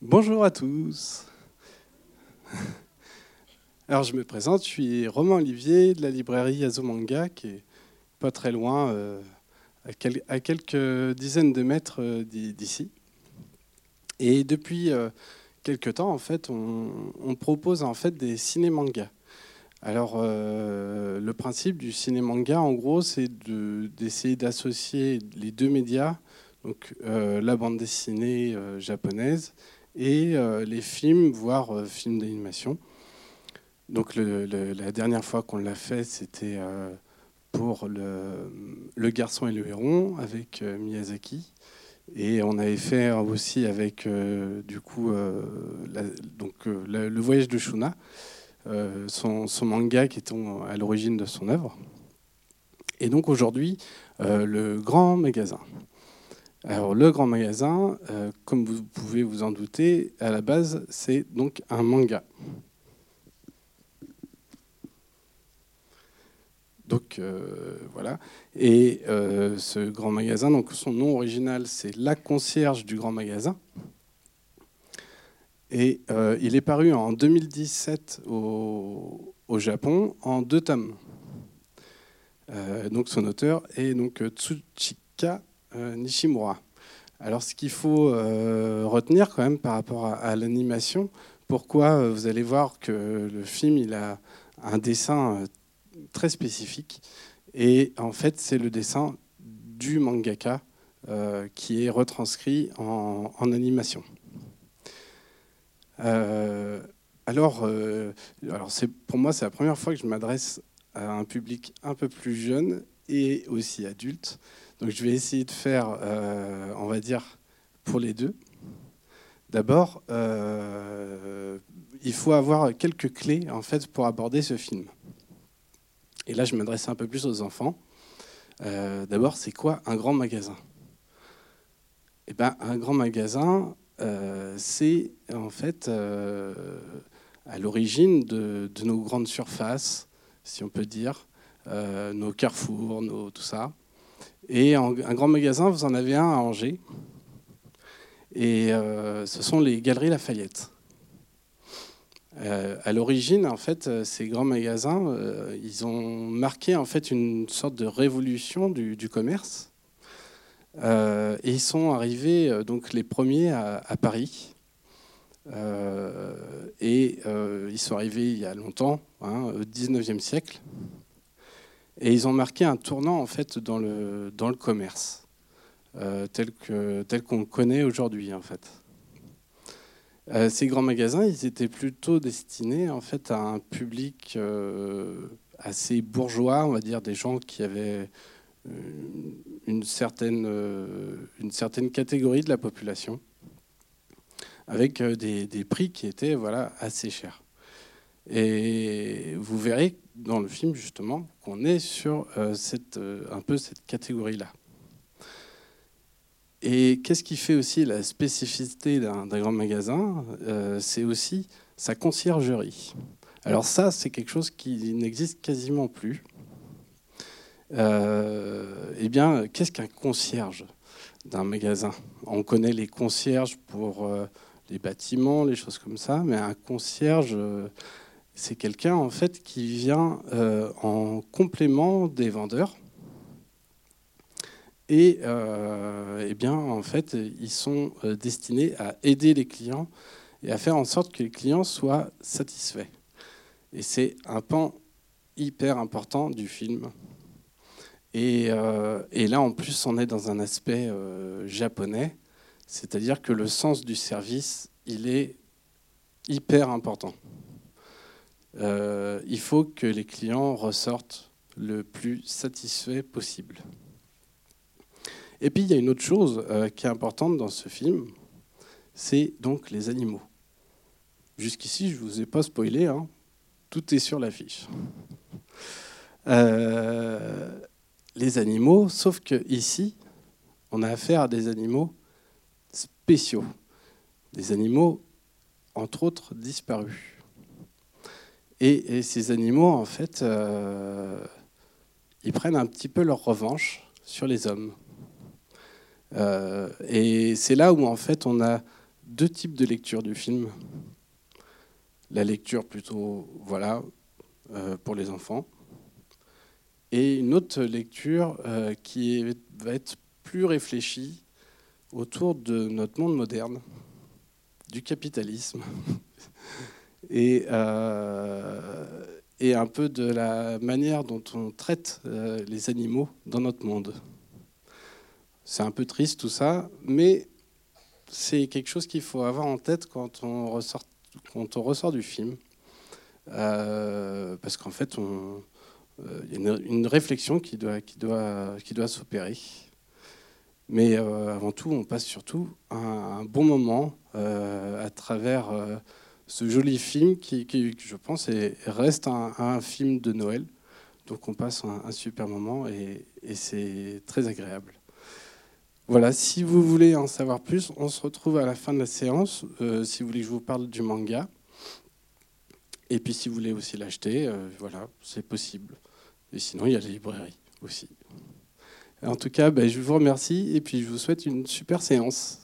Bonjour à tous. Alors je me présente, je suis Romain Olivier de la librairie Azomanga qui est pas très loin, euh, à, quelques dizaines de mètres euh, d'ici. Et depuis euh, quelques temps, en fait, on, propose en fait des ciné-mangas. Alors, le principe du ciné-manga, en gros, c'est d'essayer d'associer les deux médias, donc la bande dessinée japonaise et les films, voire films d'animation. Donc, la dernière fois qu'on l'a fait, c'était pour le, garçon et le héron avec euh, Miyazaki. Et on avait fait aussi avec euh, du coup euh, donc, le, voyage de Shuna, son, manga qui est à l'origine de son œuvre. Et donc aujourd'hui, le grand magasin. Alors le grand magasin, comme vous pouvez vous en douter, à la base c'est donc un manga. Donc euh, voilà. Et euh, ce grand magasin, donc son nom original, c'est La Concierge du Grand Magasin. Et euh, il est paru en 2017 au, Japon en deux tomes. donc son auteur est donc Tsuchika Nishimura. Alors ce qu'il faut retenir quand même par rapport à, l'animation, pourquoi vous allez voir que le film il a un dessin très spécifique. Et en fait, c'est le dessin du mangaka euh, qui est retranscrit en, animation. Euh, alors, euh, alors pour moi, c'est la première fois que je m'adresse à un public un peu plus jeune et aussi adulte. Donc, je vais essayer de faire, on va dire, pour les deux. D'abord, il faut avoir quelques clés en fait pour aborder ce film. Et là, je m'adresse un peu plus aux enfants. Euh, d'abord, c'est quoi un grand magasin? Eh ben, un grand magasin, euh, c'est en fait euh, à l'origine de, nos grandes surfaces, si on peut dire, nos carrefours, nos, tout ça. Et un grand magasin, vous en avez un à Angers. Et ce sont les Galeries Lafayette. Euh, à l'origine, en fait, euh, ces grands magasins, euh, ils ont marqué en fait une sorte de révolution du, commerce. et ils sont arrivés donc les premiers à, Paris. et ils sont arrivés il y a longtemps, hein, au 19e siècle. Et ils ont marqué un tournant en fait dans le, dans le commerce, tel qu'on tel le connaît aujourd'hui en fait. Euh, ces grands magasins, ils étaient plutôt destinés en fait à un public euh, assez bourgeois, on va dire des gens qui avaient euh, une certaine, une certaine catégorie de la population, avec des, des, prix qui étaient voilà, assez chers. Et vous verrez dans le film justement qu'on est sur cette, un peu cette catégorie-là. Et qu'est-ce qui fait aussi la spécificité d'un grand magasin euh, C'est aussi sa conciergerie. Alors ça, c'est quelque chose qui n'existe quasiment plus. Euh, eh bien, qu'est-ce qu'un concierge d'un magasin? On connaît les concierges pour euh, les bâtiments, les choses comme ça, mais un concierge, c'est quelqu'un en fait qui vient en complément des vendeurs et euh, eh bien, en fait, ils sont euh, destinés à aider les clients et à faire en sorte que les clients soient satisfaits. Et c'est un pan hyper important du film. Et, euh, et, là, en plus, on est dans un aspect japonais, c'est-à-dire que le sens du service, il est hyper important. Il faut que les clients ressortent le plus satisfaits possible. Et puis il y a une autre chose euh, qui est importante dans ce film, c'est donc les animaux. Jusqu'ici, je ne vous ai pas spoilé, hein. tout est sur l'affiche. Euh, les animaux, sauf que ici, on a affaire à des animaux spéciaux, des animaux, entre autres, disparus. Et, ces animaux, en fait, euh, ils prennent un petit peu leur revanche sur les hommes. Euh, et c'est là où en fait on a deux types de lecture du film. La lecture plutôt, voilà, pour les enfants, et une autre lecture qui va être plus réfléchie autour de notre monde moderne, du capitalisme et, euh, et un peu de la manière dont on traite euh, les animaux dans notre monde. C'est un peu triste tout ça, mais c'est quelque chose qu'il faut avoir en tête quand on ressort, quand on ressort du film. Euh, parce qu'en fait, il y a une, réflexion qui doit, qui doit, qui doit s'opérer. Mais avant tout, on passe surtout un, bon moment à travers ce joli film qui, je pense, reste un, film de Noël. Donc on passe un, super moment et, c'est très agréable. Voilà, si vous voulez en savoir plus, on se retrouve à la fin de la séance, si vous voulez que je vous parle du manga. Et puis si vous voulez aussi l'acheter, voilà, c'est possible. Et sinon, il y a la librairie aussi. En tout cas, ben, je vous remercie et puis je vous souhaite une super séance.